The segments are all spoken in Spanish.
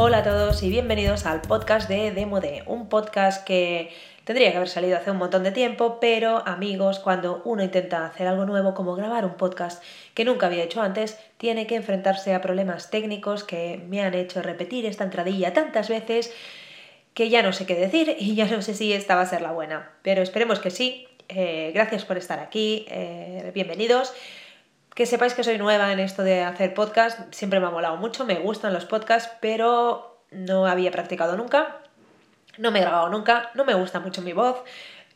Hola a todos y bienvenidos al podcast de Demo de, un podcast que tendría que haber salido hace un montón de tiempo, pero amigos, cuando uno intenta hacer algo nuevo como grabar un podcast que nunca había hecho antes, tiene que enfrentarse a problemas técnicos que me han hecho repetir esta entradilla tantas veces que ya no sé qué decir y ya no sé si esta va a ser la buena, pero esperemos que sí. Eh, gracias por estar aquí, eh, bienvenidos. Que sepáis que soy nueva en esto de hacer podcast, siempre me ha molado mucho, me gustan los podcasts, pero no había practicado nunca, no me he grabado nunca, no me gusta mucho mi voz,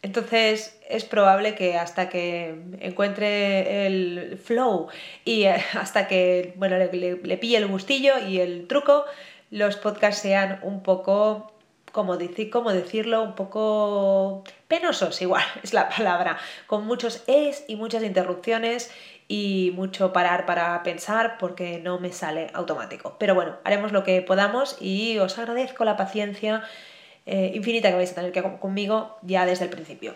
entonces es probable que hasta que encuentre el flow y eh, hasta que bueno, le, le, pille el gustillo y el truco, los podcasts sean un poco como, decir, como decirlo, un poco penosos, igual es la palabra, con muchos es y muchas interrupciones y mucho parar para pensar porque no me sale automático. Pero bueno, haremos lo que podamos y os agradezco la paciencia eh, infinita que vais a tener que conmigo ya desde el principio.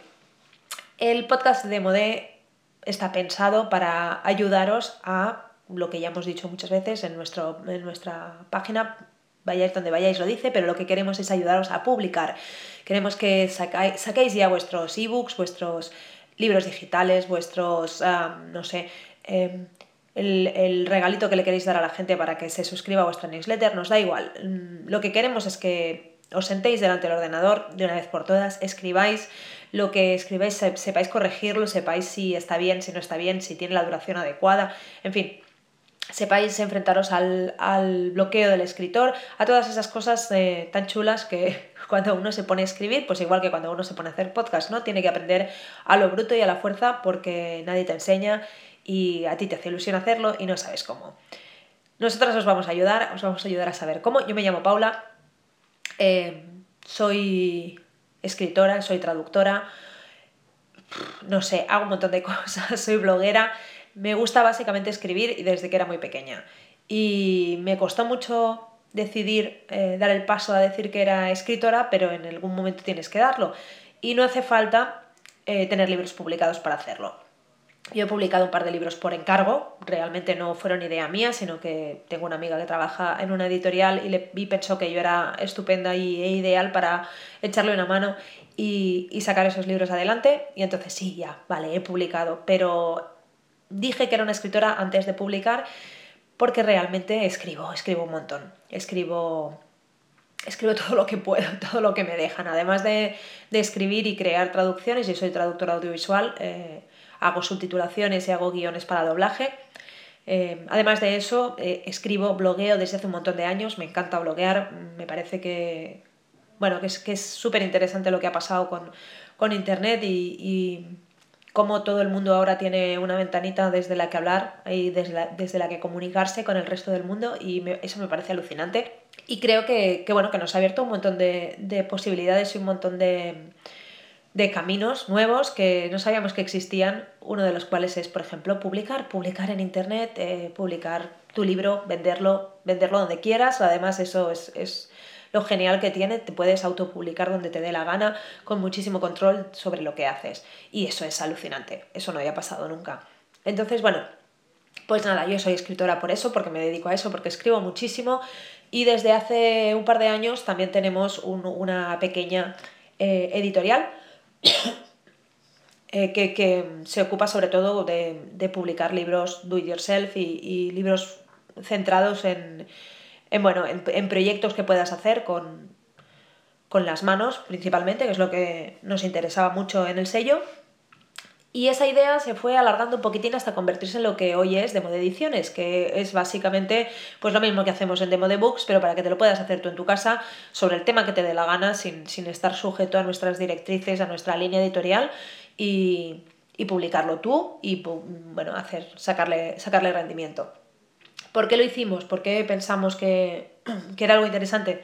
El podcast de Modé está pensado para ayudaros a lo que ya hemos dicho muchas veces en, nuestro, en nuestra página vayáis donde vayáis lo dice, pero lo que queremos es ayudaros a publicar. Queremos que saquéis ya vuestros ebooks, vuestros libros digitales, vuestros, no sé, em, el, regalito que le queréis dar a la gente para que se suscriba a vuestra newsletter, nos da igual. Mm, lo que queremos es que os sentéis delante del ordenador de una vez por todas, escribáis lo que escribáis, sepáis corregirlo, sepáis si está bien, si no está bien, si tiene la duración adecuada, en fin, sepáis enfrentaros al, bloqueo del escritor, a todas esas cosas eh, tan chulas que cuando uno se pone a escribir, pues igual que cuando uno se pone a hacer podcast, ¿no? Tiene que aprender a lo bruto y a la fuerza porque nadie te enseña y a ti te hace ilusión hacerlo y no sabes cómo. Nosotras os vamos a ayudar, os vamos a ayudar a saber cómo. Yo me llamo Paula, eh, soy escritora, soy traductora, no sé, hago un montón de cosas, soy bloguera me gusta básicamente escribir desde que era muy pequeña. Y me costó mucho decidir eh, dar el paso a decir que era escritora, pero en algún momento tienes que darlo. Y no hace falta eh, tener libros publicados para hacerlo. Yo he publicado un par de libros por encargo, realmente no fueron idea mía, sino que tengo una amiga que trabaja en una editorial y, le, pensó que yo era estupenda y, e ideal para echarle una mano y, y sacar esos libros adelante. Y entonces sí, ya, vale, he publicado, pero dije que era una escritora antes de publicar porque realmente escribo, escribo un montón. Escribo, escribo todo lo que puedo, todo lo que me dejan. Además de, escribir y crear traducciones, yo soy traductora audiovisual, eh, hago subtitulaciones y hago guiones para doblaje. Eh, además de eso, eh, escribo, blogueo desde hace un montón de años, me encanta bloguear, me parece que, bueno, que es súper interesante lo que ha pasado con, Internet y cómo todo el mundo ahora tiene una ventanita desde la que hablar y desde la, desde la que comunicarse con el resto del mundo y eso me parece alucinante. Y creo que, bueno, que nos ha abierto un montón de, posibilidades y un montón de, caminos nuevos que no sabíamos que existían, uno de los cuales es, por ejemplo, publicar, publicar en Internet, eh, publicar tu libro, venderlo, venderlo donde quieras. Además, eso es, es lo genial que tiene, te puedes autopublicar donde te dé la gana, con muchísimo control sobre lo que haces. Y eso es alucinante, eso no había pasado nunca. Entonces, bueno, pues nada, yo soy escritora por eso, porque me dedico a eso, porque escribo muchísimo y desde hace un par de años también tenemos una pequeña eh, editorial eh, que, se ocupa sobre todo de, publicar libros do it yourself y libros centrados en, en, bueno, en, proyectos que puedas hacer con, con las manos principalmente, que es lo que nos interesaba mucho en el sello. Y esa idea se fue alargando un poquitín hasta convertirse en lo que hoy es Demo de Ediciones, que es básicamente pues lo mismo que hacemos en Demo de Books, pero para que te lo puedas hacer tú en tu casa sobre el tema que te dé la gana, sin, sin estar sujeto a nuestras directrices, a nuestra línea editorial y, y publicarlo tú y bueno, hacer, sacarle, sacarle rendimiento. ¿Por qué lo hicimos? ¿Por qué pensamos que, era algo interesante?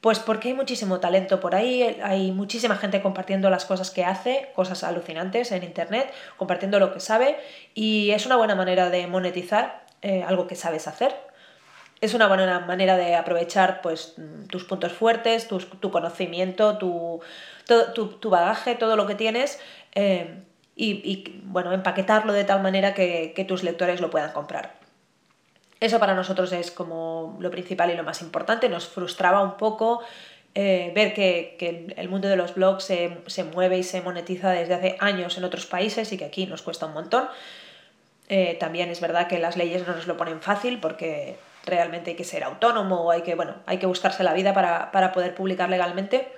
Pues porque hay muchísimo talento por ahí, hay muchísima gente compartiendo las cosas que hace, cosas alucinantes en Internet, compartiendo lo que sabe y es una buena manera de monetizar eh, algo que sabes hacer. Es una buena manera de aprovechar pues, tus puntos fuertes, tu conocimiento, tu, tu, bagaje, todo lo que tienes eh, y, bueno, empaquetarlo de tal manera que tus lectores lo puedan comprar. Eso para nosotros es como lo principal y lo más importante. Nos frustraba un poco eh, ver que, el mundo de los blogs se, se, mueve y se monetiza desde hace años en otros países y que aquí nos cuesta un montón. Eh, también es verdad que las leyes no nos lo ponen fácil porque realmente hay que ser autónomo o hay que, bueno, hay que buscarse la vida para, para poder publicar legalmente.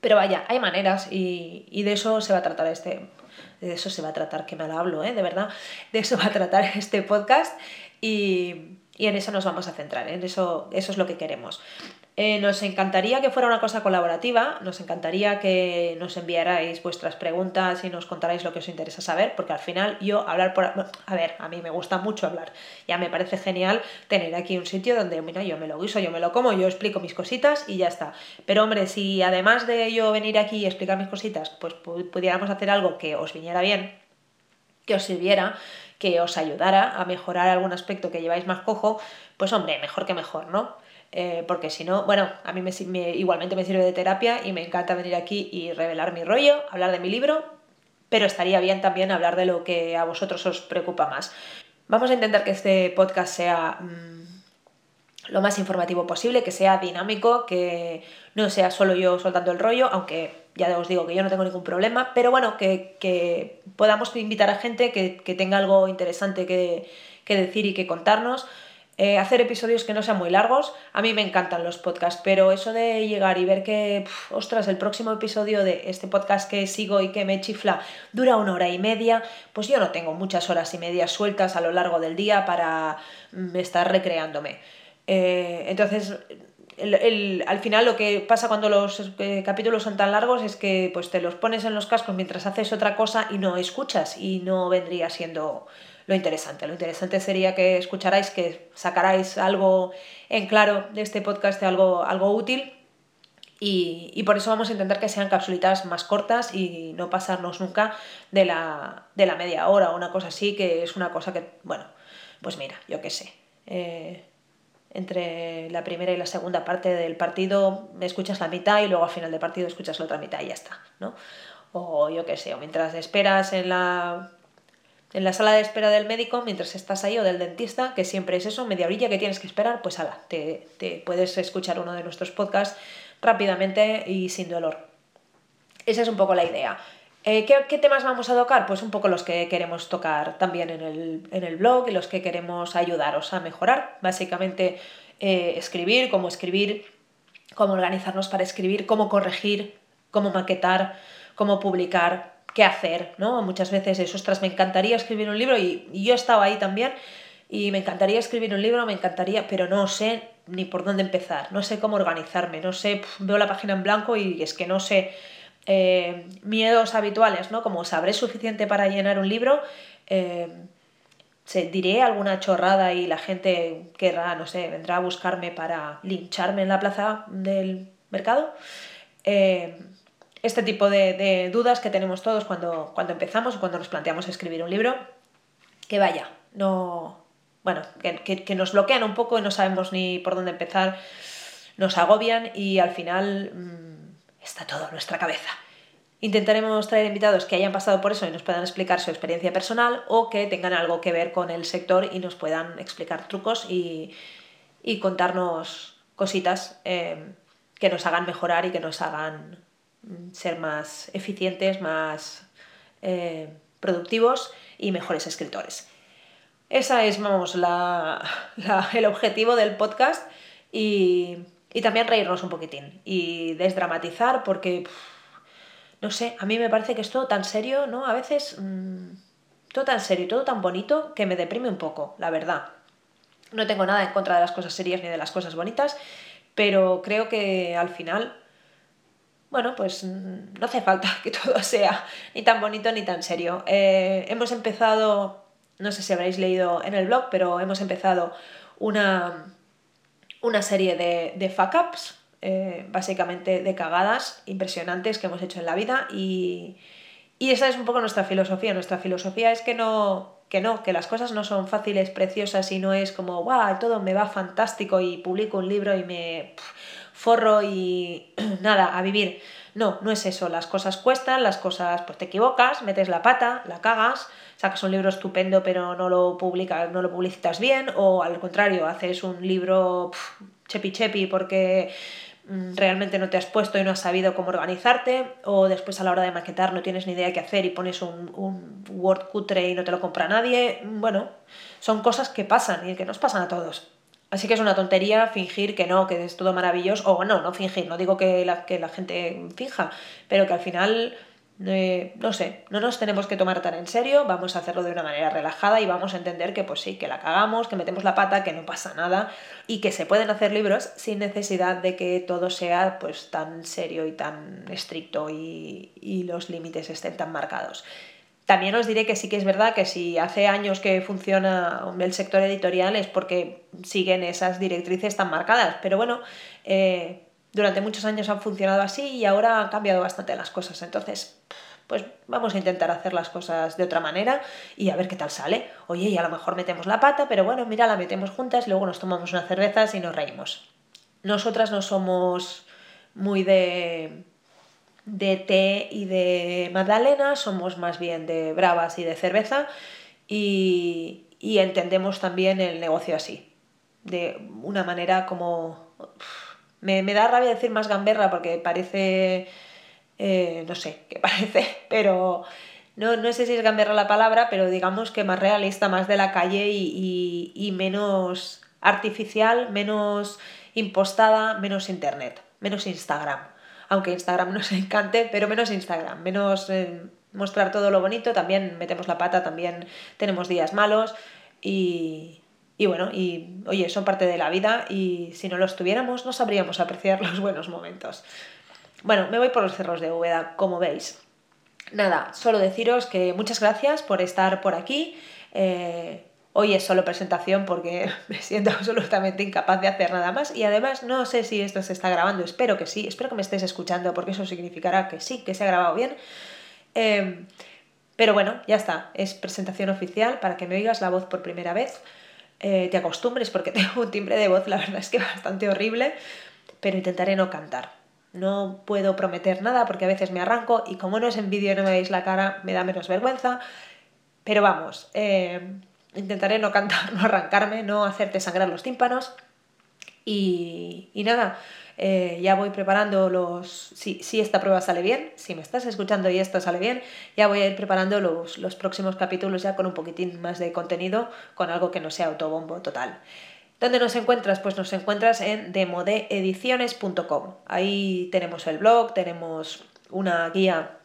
Pero vaya, hay maneras y, y, de eso se va a tratar este. De eso se va a tratar, que me lo hablo, ¿eh? de verdad. De eso va a tratar este podcast y, y en eso nos vamos a centrar, en eso, eso es lo que queremos. Eh, nos encantaría que fuera una cosa colaborativa, nos encantaría que nos enviarais vuestras preguntas y nos contarais lo que os interesa saber, porque al final yo hablar por... A ver, a mí me gusta mucho hablar, ya me parece genial tener aquí un sitio donde, mira, yo me lo guiso, yo me lo como, yo explico mis cositas y ya está. Pero hombre, si además de yo venir aquí y explicar mis cositas, pues pudiéramos hacer algo que os viniera bien, que os sirviera, que os ayudara a mejorar algún aspecto que lleváis más cojo, pues hombre, mejor que mejor, ¿no? Eh, porque si no, bueno, a mí me, igualmente me sirve de terapia y me encanta venir aquí y revelar mi rollo, hablar de mi libro, pero estaría bien también hablar de lo que a vosotros os preocupa más. Vamos a intentar que este podcast sea mm, lo más informativo posible, que sea dinámico, que no sea solo yo soltando el rollo, aunque ya os digo que yo no tengo ningún problema, pero bueno, que, podamos invitar a gente que, tenga algo interesante que, que decir y que contarnos eh, hacer episodios que no sean muy largos. A mí me encantan los podcasts, pero eso de llegar y ver que, ostras, el próximo episodio de este podcast que sigo y que me chifla dura una hora y media, pues yo no tengo muchas horas y medias sueltas a lo largo del día para mm, estar recreándome. Eh, entonces, al final lo que pasa cuando los eh, capítulos son tan largos es que pues te los pones en los cascos mientras haces otra cosa y no escuchas y no vendría siendo lo interesante. Lo interesante sería que escucharais, que sacarais algo en claro de este podcast, algo, algo útil. Y, por eso vamos a intentar que sean capsulitas más cortas y no pasarnos nunca de la, de la media hora o una cosa así, que es una cosa que, bueno, pues mira, yo qué sé. Eh, entre la primera y la segunda parte del partido escuchas la mitad y luego al final del partido escuchas la otra mitad y ya está, ¿no? O yo qué sé, o mientras esperas en la en la sala de espera del médico mientras estás ahí o del dentista, que siempre es eso, media orilla que tienes que esperar, pues ala, te, te puedes escuchar uno de nuestros podcasts rápidamente y sin dolor. Esa es un poco la idea. Eh, ¿qué, temas vamos a tocar? Pues un poco los que queremos tocar también en el, en el blog y los que queremos ayudaros a mejorar. Básicamente eh, escribir, cómo escribir, cómo organizarnos para escribir, cómo corregir, cómo maquetar, cómo publicar, qué hacer, ¿no? Muchas veces es, ostras, me encantaría escribir un libro y, yo estaba ahí también y me encantaría escribir un libro, me encantaría, pero no sé ni por dónde empezar, no sé cómo organizarme, no sé, veo la página en blanco y es que no sé eh, miedos habituales, ¿no? Como sabré suficiente para llenar un libro, eh, diré alguna chorrada y la gente querrá, no sé, vendrá a buscarme para lincharme en la plaza del mercado. Eh, este tipo de, dudas que tenemos todos cuando, cuando empezamos o cuando nos planteamos escribir un libro, que vaya, no. Bueno, que, nos bloquean un poco y no sabemos ni por dónde empezar, nos agobian y al final mm, está todo en nuestra cabeza. Intentaremos traer invitados que hayan pasado por eso y nos puedan explicar su experiencia personal o que tengan algo que ver con el sector y nos puedan explicar trucos y, contarnos cositas eh, que nos hagan mejorar y que nos hagan ser más eficientes, más eh, productivos y mejores escritores. Ese es, vamos, el objetivo del podcast y, también reírnos un poquitín y desdramatizar porque, no sé, a mí me parece que es todo tan serio, ¿no? A veces mm, todo tan serio y todo tan bonito que me deprime un poco, la verdad. No tengo nada en contra de las cosas serias ni de las cosas bonitas, pero creo que al final bueno, pues mm, no hace falta que todo sea ni tan bonito ni tan serio. Eh, hemos empezado, no sé si habréis leído en el blog, pero hemos empezado una, una serie de, de fuck ups, eh, básicamente de cagadas impresionantes que hemos hecho en la vida y, y esa es un poco nuestra filosofía. Nuestra filosofía es que no, que no, que las cosas no son fáciles, preciosas y no es como, wow, todo me va fantástico y publico un libro y me forro y nada, a vivir. No, no es eso. Las cosas cuestan, las cosas, pues te equivocas, metes la pata, la cagas, sacas un libro estupendo pero no lo publicas, no lo publicitas bien, o al contrario, haces un libro chepi chepi porque mm, realmente no te has puesto y no has sabido cómo organizarte, o después a la hora de maquetar no tienes ni idea qué hacer y pones un, un Word cutre y no te lo compra nadie. Bueno, son cosas que pasan y que nos pasan a todos. Así que es una tontería fingir que no, que es todo maravilloso, o no, no fingir, no digo que la, que la gente finja, pero que al final, eh, no sé, no nos tenemos que tomar tan en serio, vamos a hacerlo de una manera relajada y vamos a entender que pues sí, que la cagamos, que metemos la pata, que no pasa nada y que se pueden hacer libros sin necesidad de que todo sea pues tan serio y tan estricto y, y los límites estén tan marcados. También os diré que sí que es verdad que si hace años que funciona el sector editorial es porque siguen esas directrices tan marcadas, pero bueno, eh, durante muchos años han funcionado así y ahora han cambiado bastante las cosas, entonces pues vamos a intentar hacer las cosas de otra manera y a ver qué tal sale. Oye, y a lo mejor metemos la pata, pero bueno, mira, la metemos juntas, luego nos tomamos unas cervezas y nos reímos. Nosotras no somos muy de de té y de magdalena, somos más bien de bravas y de cerveza y, entendemos también el negocio así, de una manera como... Me, da rabia decir más gamberra porque parece... Eh, no sé qué parece, pero no, no, sé si es gamberra la palabra, pero digamos que más realista, más de la calle y, y menos artificial, menos impostada, menos internet, menos Instagram aunque Instagram nos encante, pero menos Instagram, menos eh, mostrar todo lo bonito, también metemos la pata, también tenemos días malos y, y bueno, y oye, son parte de la vida y si no los tuviéramos no sabríamos apreciar los buenos momentos. Bueno, me voy por los cerros de Úbeda, como veis. Nada, solo deciros que muchas gracias por estar por aquí. Eh, Hoy es solo presentación porque me siento absolutamente incapaz de hacer nada más y además no sé si esto se está grabando, espero que sí, espero que me estés escuchando porque eso significará que sí, que se ha grabado bien. Em, pero bueno, ya está, es presentación oficial para que me oigas la voz por primera vez, eh, te acostumbres porque tengo un timbre de voz, la verdad es que bastante horrible, pero intentaré no cantar. No puedo prometer nada porque a veces me arranco y como no es en vídeo y no me veis la cara, me da menos vergüenza. Pero vamos, eh, intentaré no cantar, no arrancarme, no hacerte sangrar los tímpanos. Y, nada, eh, ya voy preparando los... Si, si, esta prueba sale bien, si me estás escuchando y esto sale bien, ya voy a ir preparando los, los próximos capítulos ya con un poquitín más de contenido, con algo que no sea autobombo total. ¿Dónde nos encuentras? Pues nos encuentras en demodeediciones.com. Ahí tenemos el blog, tenemos una guía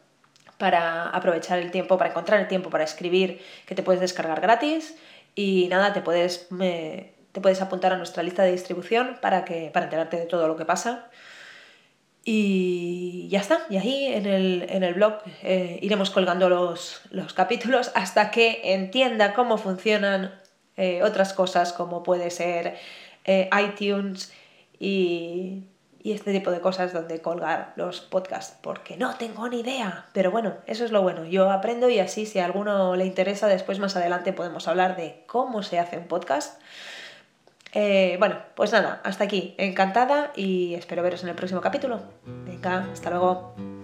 para aprovechar el tiempo, para encontrar el tiempo para escribir que te puedes descargar gratis y nada, te puedes, te puedes apuntar a nuestra lista de distribución para, que, para enterarte de todo lo que pasa. Y ya está, y ahí en el, blog eh, iremos colgando los, capítulos hasta que entienda cómo funcionan eh, otras cosas como puede ser eh, iTunes y y este tipo de cosas donde colgar los podcasts, porque no tengo ni idea. Pero bueno, eso es lo bueno. Yo aprendo y así si a alguno le interesa, después más adelante podemos hablar de cómo se hace un podcast. Eh, bueno, pues nada, hasta aquí. Encantada y espero veros en el próximo capítulo. Venga, hasta luego.